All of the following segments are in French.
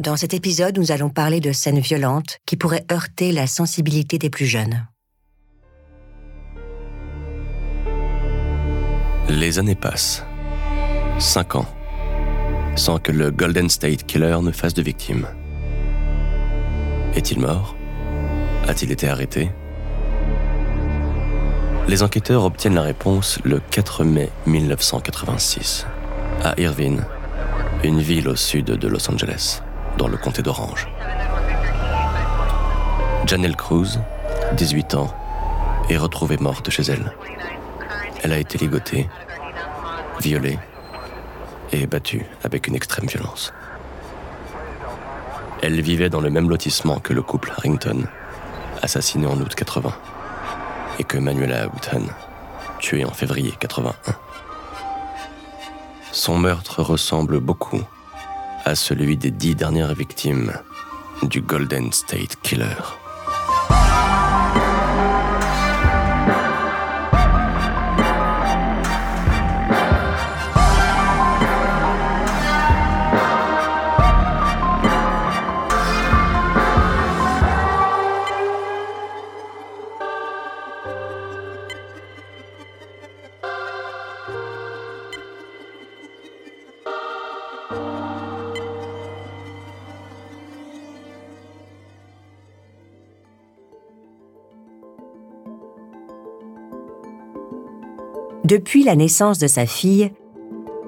Dans cet épisode, nous allons parler de scènes violentes qui pourraient heurter la sensibilité des plus jeunes. Les années passent. Cinq ans. Sans que le Golden State Killer ne fasse de victimes. Est-il mort? A-t-il été arrêté? Les enquêteurs obtiennent la réponse le 4 mai 1986, à Irvine, une ville au sud de Los Angeles dans le comté d'Orange. Janelle Cruz, 18 ans, est retrouvée morte chez elle. Elle a été ligotée, violée et battue avec une extrême violence. Elle vivait dans le même lotissement que le couple Harrington, assassiné en août 80, et que Manuela Houghton, tuée en février 81. Son meurtre ressemble beaucoup à celui des dix dernières victimes du Golden State Killer. Depuis la naissance de sa fille,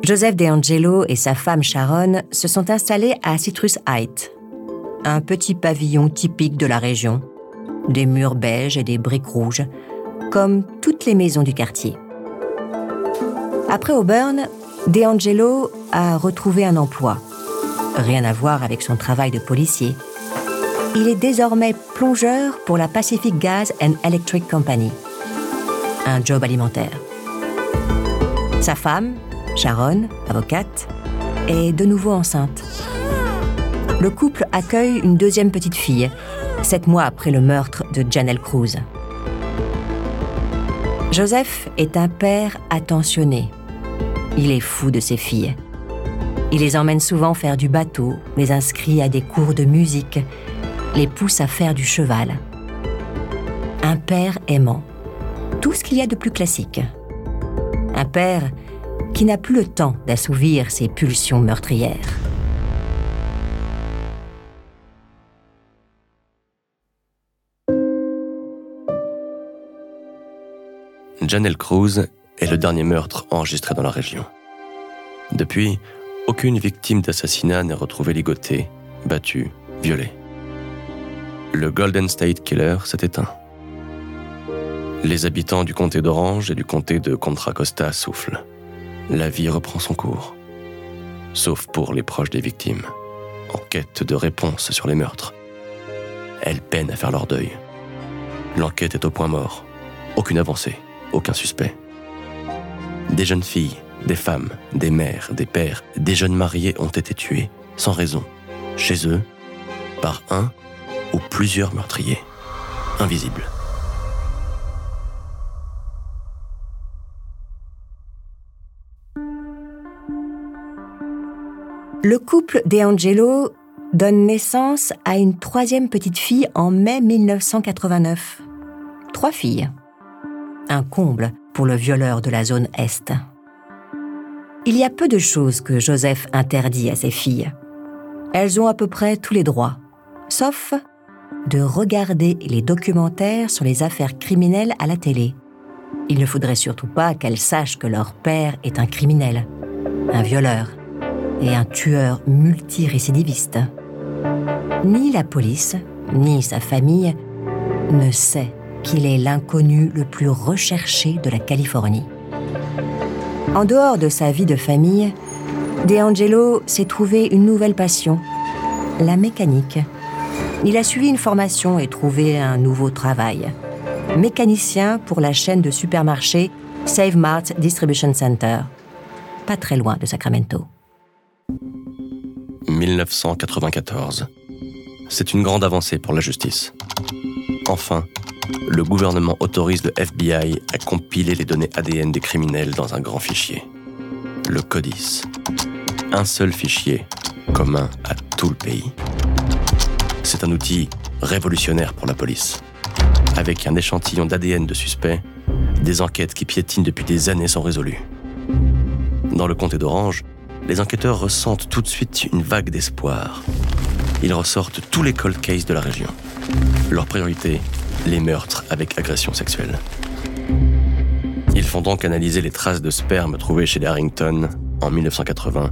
Joseph DeAngelo et sa femme Sharon se sont installés à Citrus Heights, un petit pavillon typique de la région, des murs beiges et des briques rouges, comme toutes les maisons du quartier. Après Auburn, DeAngelo a retrouvé un emploi. Rien à voir avec son travail de policier. Il est désormais plongeur pour la Pacific Gas and Electric Company. Un job alimentaire. Sa femme, Sharon, avocate, est de nouveau enceinte. Le couple accueille une deuxième petite fille, sept mois après le meurtre de Janelle Cruz. Joseph est un père attentionné. Il est fou de ses filles. Il les emmène souvent faire du bateau, les inscrit à des cours de musique, les pousse à faire du cheval. Un père aimant. Tout ce qu'il y a de plus classique. Un père qui n'a plus le temps d'assouvir ses pulsions meurtrières. Janelle Cruz est le dernier meurtre enregistré dans la région. Depuis, aucune victime d'assassinat n'est retrouvée ligotée, battue, violée. Le Golden State Killer s'est éteint. Les habitants du comté d'Orange et du comté de Contra Costa soufflent. La vie reprend son cours. Sauf pour les proches des victimes, en quête de réponses sur les meurtres. Elles peinent à faire leur deuil. L'enquête est au point mort. Aucune avancée, aucun suspect. Des jeunes filles, des femmes, des mères, des pères, des jeunes mariés ont été tués, sans raison, chez eux, par un ou plusieurs meurtriers, invisibles. Le couple DeAngelo donne naissance à une troisième petite fille en mai 1989. Trois filles. Un comble pour le violeur de la zone Est. Il y a peu de choses que Joseph interdit à ses filles. Elles ont à peu près tous les droits, sauf de regarder les documentaires sur les affaires criminelles à la télé. Il ne faudrait surtout pas qu'elles sachent que leur père est un criminel, un violeur et un tueur multirécidiviste. Ni la police, ni sa famille ne sait qu'il est l'inconnu le plus recherché de la Californie. En dehors de sa vie de famille, DeAngelo s'est trouvé une nouvelle passion, la mécanique. Il a suivi une formation et trouvé un nouveau travail. Mécanicien pour la chaîne de supermarchés Save Mart Distribution Center, pas très loin de Sacramento. 1994. C'est une grande avancée pour la justice. Enfin, le gouvernement autorise le FBI à compiler les données ADN des criminels dans un grand fichier. Le CODIS. Un seul fichier, commun à tout le pays. C'est un outil révolutionnaire pour la police. Avec un échantillon d'ADN de suspects, des enquêtes qui piétinent depuis des années sont résolues. Dans le comté d'Orange, les enquêteurs ressentent tout de suite une vague d'espoir. Ils ressortent tous les cold cases de la région. Leur priorité, les meurtres avec agression sexuelle. Ils font donc analyser les traces de sperme trouvées chez les Harrington en 1980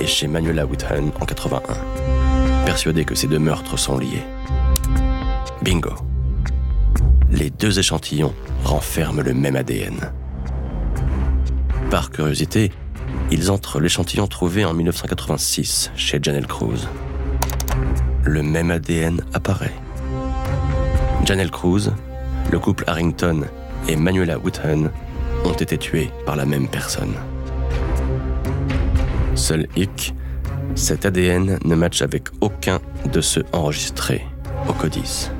et chez Manuela Whithun en 81, persuadés que ces deux meurtres sont liés. Bingo. Les deux échantillons renferment le même ADN. Par curiosité, ils entrent l'échantillon trouvé en 1986 chez Janelle Cruz. Le même ADN apparaît. Janelle Cruz, le couple Harrington et Manuela Woodhun ont été tués par la même personne. Seul hic, cet ADN ne matche avec aucun de ceux enregistrés au CODIS.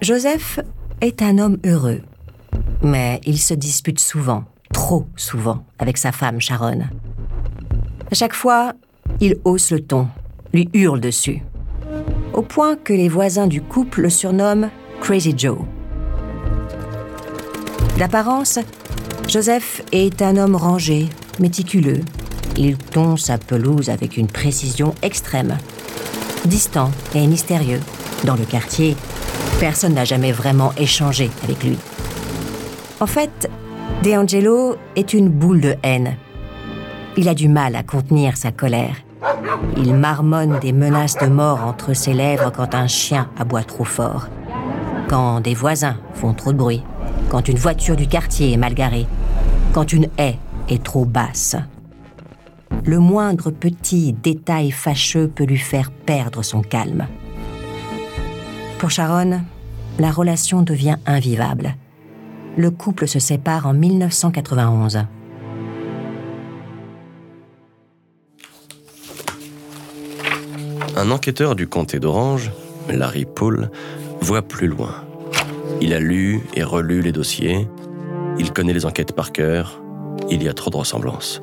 Joseph est un homme heureux, mais il se dispute souvent, trop souvent, avec sa femme Sharon. À chaque fois, il hausse le ton, lui hurle dessus, au point que les voisins du couple le surnomment Crazy Joe. D'apparence, Joseph est un homme rangé, méticuleux. Il tond sa pelouse avec une précision extrême. Distant et mystérieux. Dans le quartier, personne n'a jamais vraiment échangé avec lui. En fait, DeAngelo est une boule de haine. Il a du mal à contenir sa colère. Il marmonne des menaces de mort entre ses lèvres quand un chien aboie trop fort, quand des voisins font trop de bruit, quand une voiture du quartier est mal garée, quand une haie est trop basse. Le moindre petit détail fâcheux peut lui faire perdre son calme. Pour Sharon, la relation devient invivable. Le couple se sépare en 1991. Un enquêteur du comté d'Orange, Larry Paul, voit plus loin. Il a lu et relu les dossiers, il connaît les enquêtes par cœur, il y a trop de ressemblances.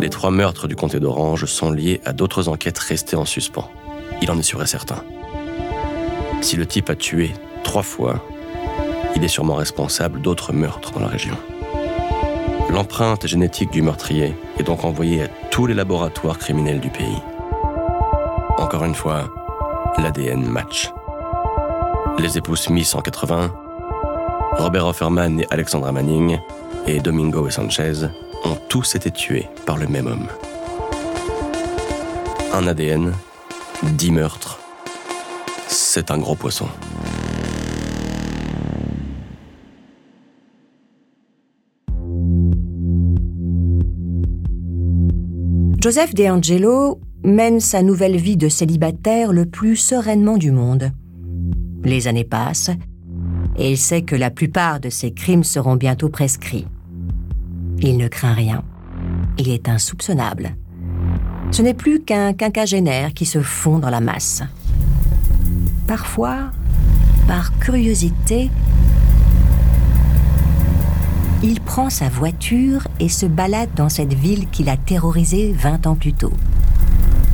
Les trois meurtres du comté d'Orange sont liés à d'autres enquêtes restées en suspens. Il en est sûr et certain. Si le type a tué trois fois, il est sûrement responsable d'autres meurtres dans la région. L'empreinte génétique du meurtrier est donc envoyée à tous les laboratoires criminels du pays. Encore une fois, l'ADN match. Les époux Smith en 80, Robert Offerman et Alexandra Manning, et Domingo et Sanchez ont tous été tués par le même homme. Un ADN, dix meurtres, c'est un gros poisson. Joseph DeAngelo mène sa nouvelle vie de célibataire le plus sereinement du monde. Les années passent et il sait que la plupart de ses crimes seront bientôt prescrits. Il ne craint rien. Il est insoupçonnable. Ce n'est plus qu'un quinquagénaire qui se fond dans la masse. Parfois, par curiosité, il prend sa voiture et se balade dans cette ville qu'il a terrorisée 20 ans plus tôt.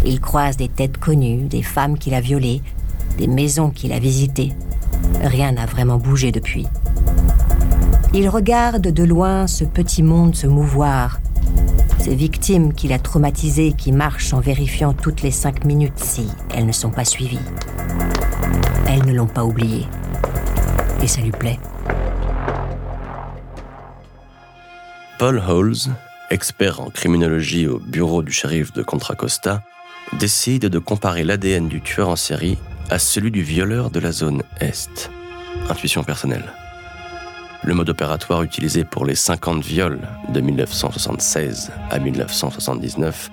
Il croise des têtes connues, des femmes qu'il a violées, des maisons qu'il a visitées. Rien n'a vraiment bougé depuis. Il regarde de loin ce petit monde se mouvoir, ces victimes qu'il a traumatisées qui marchent en vérifiant toutes les cinq minutes si elles ne sont pas suivies. Elles ne l'ont pas oublié. Et ça lui plaît. Paul Holes, expert en criminologie au bureau du shérif de Contra Costa, décide de comparer l'ADN du tueur en série à celui du violeur de la zone Est. Intuition personnelle. Le mode opératoire utilisé pour les 50 viols de 1976 à 1979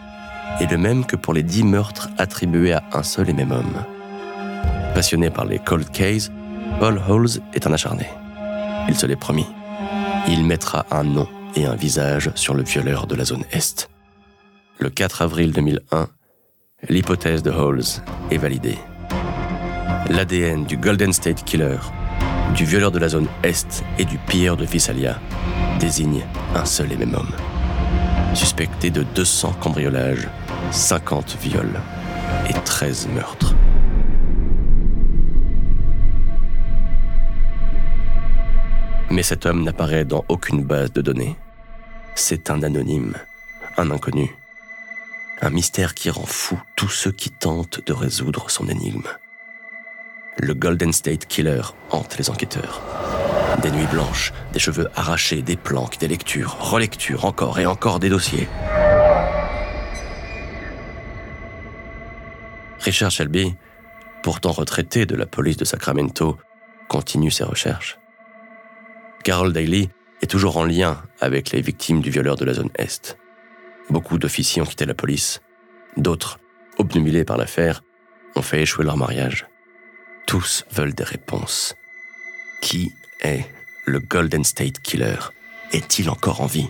est le même que pour les 10 meurtres attribués à un seul et même homme. Passionné par les cold cases, Paul Holes est un acharné. Il se l'est promis. Il mettra un nom et un visage sur le violeur de la zone Est. Le 4 avril 2001, l'hypothèse de Halls est validée. L'ADN du Golden State Killer du violeur de la zone Est et du pilleur de Visalia désigne un seul et même homme. Suspecté de 200 cambriolages, 50 viols et 13 meurtres. Mais cet homme n'apparaît dans aucune base de données. C'est un anonyme, un inconnu. Un mystère qui rend fou tous ceux qui tentent de résoudre son énigme. Le Golden State Killer hante les enquêteurs. Des nuits blanches, des cheveux arrachés, des planques, des lectures, relectures, encore et encore des dossiers. Richard Shelby, pourtant retraité de la police de Sacramento, continue ses recherches. Carol Daly est toujours en lien avec les victimes du violeur de la zone Est. Beaucoup d'officiers ont quitté la police. D'autres, obnubilés par l'affaire, ont fait échouer leur mariage. Tous veulent des réponses. Qui est le Golden State Killer? Est-il encore en vie?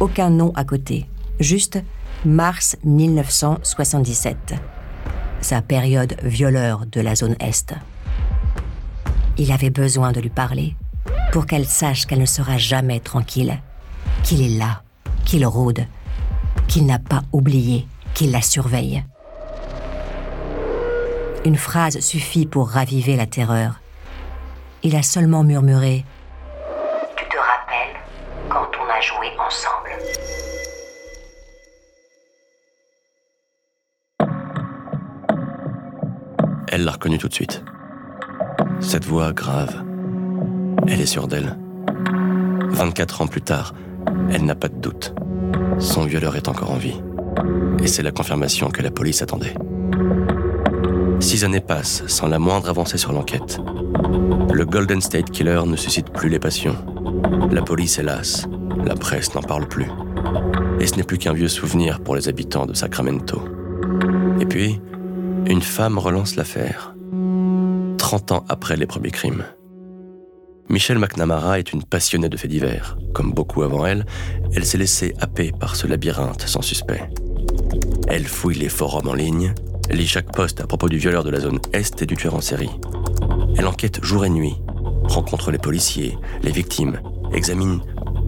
Aucun nom à côté, juste mars 1977, sa période violeur de la zone Est. Il avait besoin de lui parler pour qu'elle sache qu'elle ne sera jamais tranquille, qu'il est là, qu'il rôde, qu'il n'a pas oublié, qu'il la surveille. Une phrase suffit pour raviver la terreur. Il a seulement murmuré Tu te rappelles quand on a joué Elle l'a reconnu tout de suite. Cette voix grave, elle est sûre d'elle. 24 ans plus tard, elle n'a pas de doute. Son violeur est encore en vie. Et c'est la confirmation que la police attendait. Six années passent sans la moindre avancée sur l'enquête. Le Golden State Killer ne suscite plus les passions. La police, hélas, la presse n'en parle plus. Et ce n'est plus qu'un vieux souvenir pour les habitants de Sacramento. Et puis, une femme relance l'affaire. 30 ans après les premiers crimes. Michelle McNamara est une passionnée de faits divers. Comme beaucoup avant elle, elle s'est laissée happer par ce labyrinthe sans suspect. Elle fouille les forums en ligne, lit chaque poste à propos du violeur de la zone Est et du tueur en série. Elle enquête jour et nuit, rencontre les policiers, les victimes, examine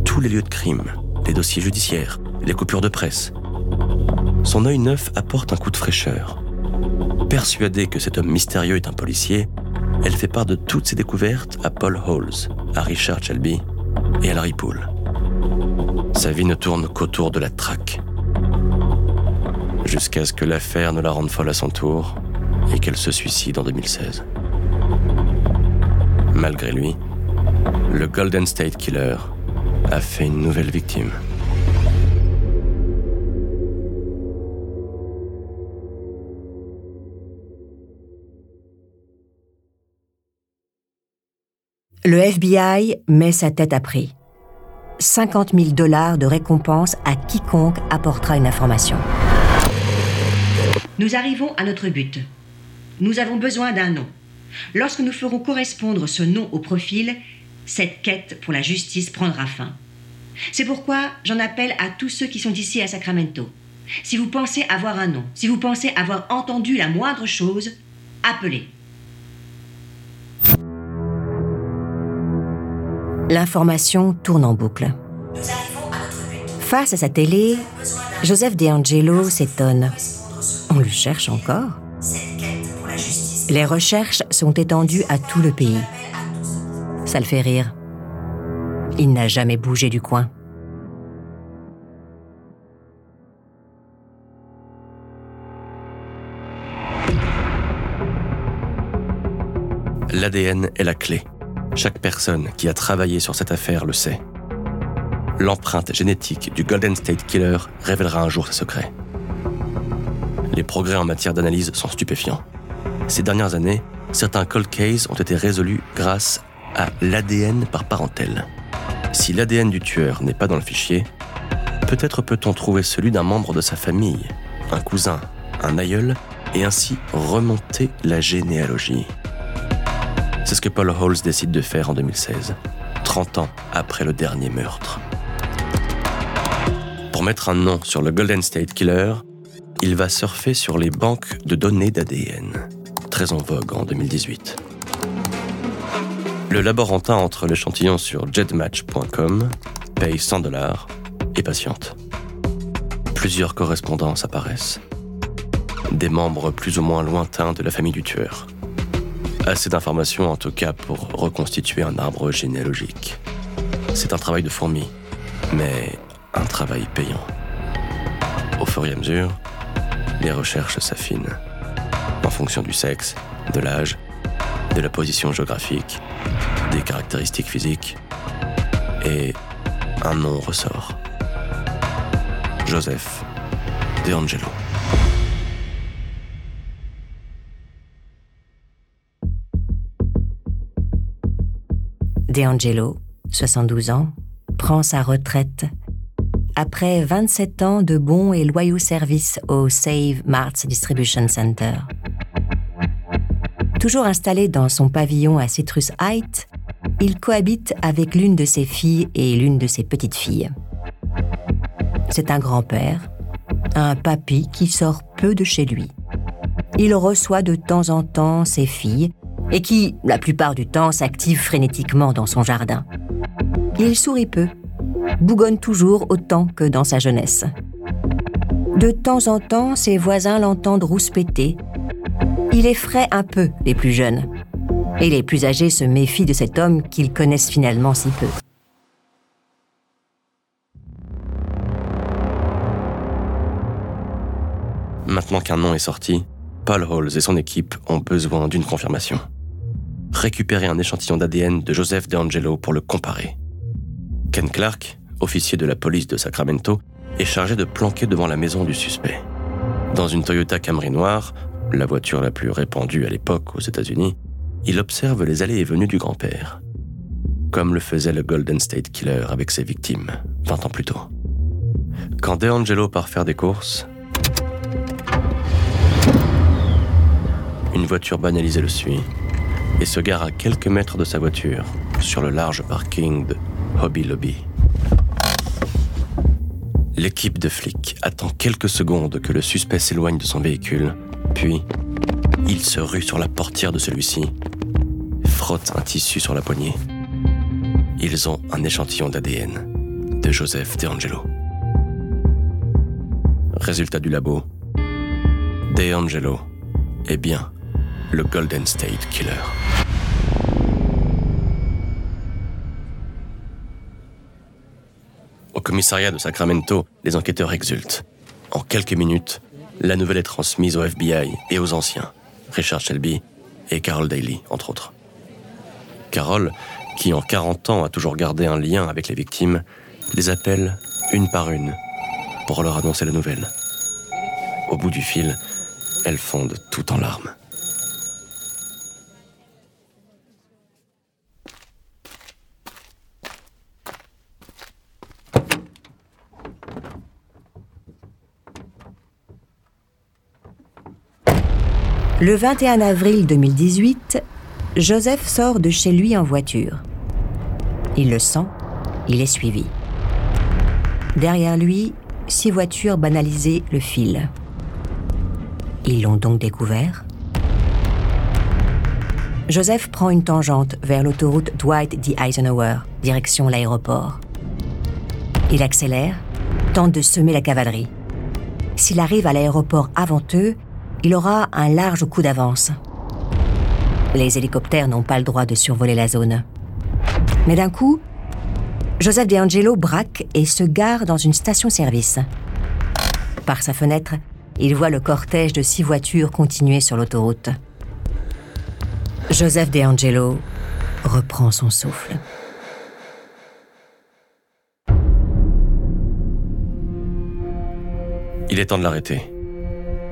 tous les lieux de crime, les dossiers judiciaires, les coupures de presse. Son œil neuf apporte un coup de fraîcheur. Persuadée que cet homme mystérieux est un policier, elle fait part de toutes ses découvertes à Paul Halls, à Richard Shelby et à Larry Poole. Sa vie ne tourne qu'autour de la traque. Jusqu'à ce que l'affaire ne la rende folle à son tour et qu'elle se suicide en 2016. Malgré lui, le Golden State Killer a fait une nouvelle victime. Le FBI met sa tête à prix. 50 000 dollars de récompense à quiconque apportera une information. Nous arrivons à notre but. Nous avons besoin d'un nom. Lorsque nous ferons correspondre ce nom au profil, cette quête pour la justice prendra fin. C'est pourquoi j'en appelle à tous ceux qui sont ici à Sacramento. Si vous pensez avoir un nom, si vous pensez avoir entendu la moindre chose, appelez. L'information tourne en boucle. Face à sa télé, Joseph DeAngelo s'étonne. On le cherche encore Les recherches sont étendues à tout le pays. Ça le fait rire. Il n'a jamais bougé du coin. L'ADN est la clé. Chaque personne qui a travaillé sur cette affaire le sait. l'empreinte génétique du Golden State Killer révélera un jour ses secrets. Les progrès en matière d'analyse sont stupéfiants. Ces dernières années, certains cold cases ont été résolus grâce à l'ADN par parentèle. Si l'ADN du tueur n'est pas dans le fichier, peut-être peut-on trouver celui d'un membre de sa famille, un cousin, un aïeul, et ainsi remonter la généalogie. C'est ce que Paul Halls décide de faire en 2016, 30 ans après le dernier meurtre. Pour mettre un nom sur le Golden State Killer, il va surfer sur les banques de données d'ADN, très en vogue en 2018. Le laborantin entre l'échantillon sur jetmatch.com, paye 100 dollars et patiente. Plusieurs correspondances apparaissent. Des membres plus ou moins lointains de la famille du tueur. Assez d'informations en tout cas pour reconstituer un arbre généalogique. C'est un travail de fourmi, mais un travail payant. Au fur et à mesure, les recherches s'affinent en fonction du sexe, de l'âge, de la position géographique, des caractéristiques physiques, et un nom ressort. Joseph De Angelo. De Angelo, 72 ans, prend sa retraite après 27 ans de bons et loyaux services au Save Marts Distribution Center. Toujours installé dans son pavillon à Citrus Heights, il cohabite avec l'une de ses filles et l'une de ses petites filles. C'est un grand-père, un papy qui sort peu de chez lui. Il reçoit de temps en temps ses filles et qui, la plupart du temps, s'active frénétiquement dans son jardin. Il sourit peu, bougonne toujours autant que dans sa jeunesse. De temps en temps, ses voisins l'entendent rouspéter. Il effraie un peu les plus jeunes. Et les plus âgés se méfient de cet homme qu'ils connaissent finalement si peu. Maintenant qu'un nom est sorti, Paul Halls et son équipe ont besoin d'une confirmation. Récupérer un échantillon d'ADN de Joseph DeAngelo pour le comparer. Ken Clark, officier de la police de Sacramento, est chargé de planquer devant la maison du suspect. Dans une Toyota Camry noire, la voiture la plus répandue à l'époque aux États-Unis, il observe les allées et venues du grand-père, comme le faisait le Golden State Killer avec ses victimes 20 ans plus tôt. Quand DeAngelo part faire des courses, une voiture banalisée le suit et se gare à quelques mètres de sa voiture sur le large parking de Hobby Lobby. L'équipe de flics attend quelques secondes que le suspect s'éloigne de son véhicule, puis il se rue sur la portière de celui-ci, frotte un tissu sur la poignée. Ils ont un échantillon d'ADN de Joseph DeAngelo. Résultat du labo, DeAngelo est bien le Golden State Killer. Au commissariat de Sacramento, les enquêteurs exultent. En quelques minutes, la nouvelle est transmise au FBI et aux anciens, Richard Shelby et Carol Daly, entre autres. Carol, qui en 40 ans a toujours gardé un lien avec les victimes, les appelle une par une pour leur annoncer la nouvelle. Au bout du fil, elles fondent tout en larmes. Le 21 avril 2018, Joseph sort de chez lui en voiture. Il le sent, il est suivi. Derrière lui, six voitures banalisées le filent. Ils l'ont donc découvert Joseph prend une tangente vers l'autoroute Dwight D. Eisenhower, direction l'aéroport. Il accélère, tente de semer la cavalerie. S'il arrive à l'aéroport avant eux, il aura un large coup d'avance. Les hélicoptères n'ont pas le droit de survoler la zone. Mais d'un coup, Joseph DeAngelo braque et se gare dans une station-service. Par sa fenêtre, il voit le cortège de six voitures continuer sur l'autoroute. Joseph DeAngelo reprend son souffle. Il est temps de l'arrêter.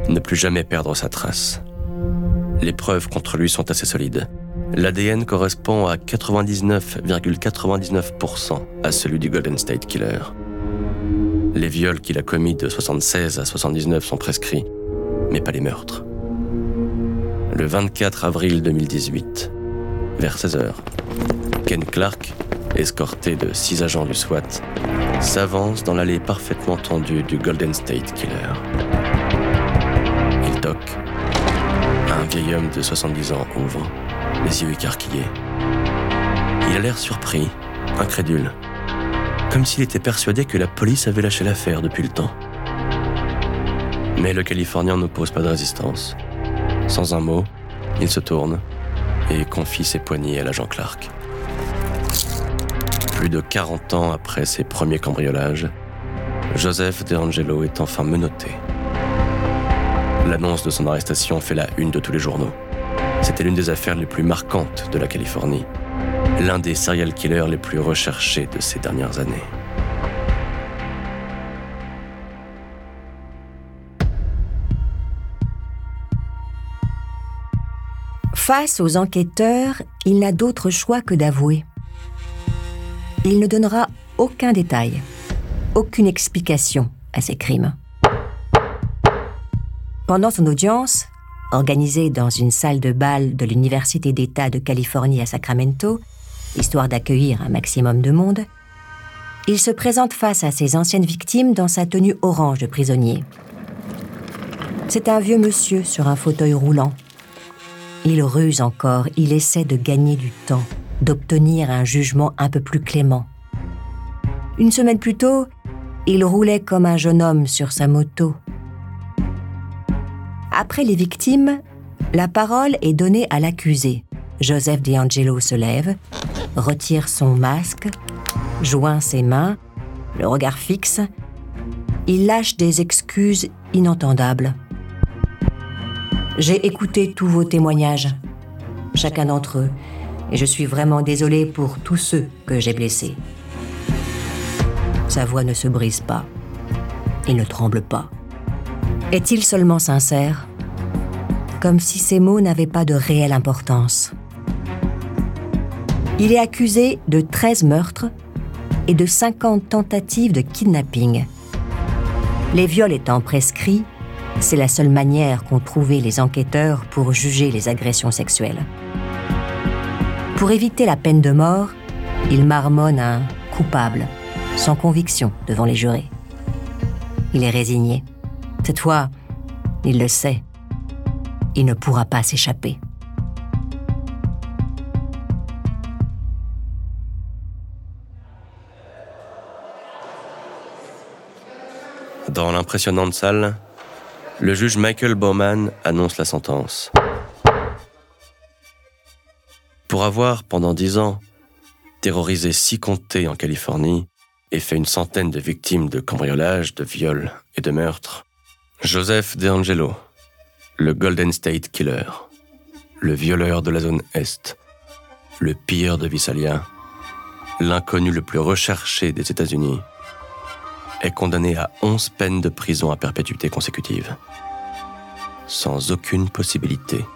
Ne plus jamais perdre sa trace. Les preuves contre lui sont assez solides. L'ADN correspond à 99,99% à celui du Golden State Killer. Les viols qu'il a commis de 76 à 79 sont prescrits, mais pas les meurtres. Le 24 avril 2018, vers 16h, Ken Clark, escorté de six agents du SWAT, s'avance dans l'allée parfaitement tendue du Golden State Killer. Un vieil homme de 70 ans ouvre, les yeux écarquillés. Il a l'air surpris, incrédule, comme s'il était persuadé que la police avait lâché l'affaire depuis le temps. Mais le Californien n'oppose pas de résistance. Sans un mot, il se tourne et confie ses poignets à l'agent Clark. Plus de 40 ans après ses premiers cambriolages, Joseph DeAngelo est enfin menotté. L'annonce de son arrestation fait la une de tous les journaux. C'était l'une des affaires les plus marquantes de la Californie l'un des serial killers les plus recherchés de ces dernières années. Face aux enquêteurs, il n'a d'autre choix que d'avouer. Il ne donnera aucun détail, aucune explication à ses crimes. Pendant son audience, organisée dans une salle de bal de l'Université d'État de Californie à Sacramento, histoire d'accueillir un maximum de monde, il se présente face à ses anciennes victimes dans sa tenue orange de prisonnier. C'est un vieux monsieur sur un fauteuil roulant. Il ruse encore, il essaie de gagner du temps, d'obtenir un jugement un peu plus clément. Une semaine plus tôt, il roulait comme un jeune homme sur sa moto. Après les victimes, la parole est donnée à l'accusé. Joseph DeAngelo se lève, retire son masque, joint ses mains, le regard fixe. Il lâche des excuses inentendables. J'ai écouté tous vos témoignages, chacun d'entre eux, et je suis vraiment désolé pour tous ceux que j'ai blessés. Sa voix ne se brise pas. Il ne tremble pas. Est-il seulement sincère? Comme si ces mots n'avaient pas de réelle importance. Il est accusé de 13 meurtres et de 50 tentatives de kidnapping. Les viols étant prescrits, c'est la seule manière qu'ont trouvé les enquêteurs pour juger les agressions sexuelles. Pour éviter la peine de mort, il marmonne un coupable, sans conviction devant les jurés. Il est résigné. Cette fois, il le sait. Il ne pourra pas s'échapper. Dans l'impressionnante salle, le juge Michael Bowman annonce la sentence. Pour avoir, pendant dix ans, terrorisé six comtés en Californie et fait une centaine de victimes de cambriolages, de viols et de meurtres, Joseph DeAngelo, le Golden State Killer, le violeur de la zone Est, le pilleur de Visalia, l'inconnu le plus recherché des États-Unis, est condamné à 11 peines de prison à perpétuité consécutive, sans aucune possibilité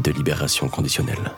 de libération conditionnelle.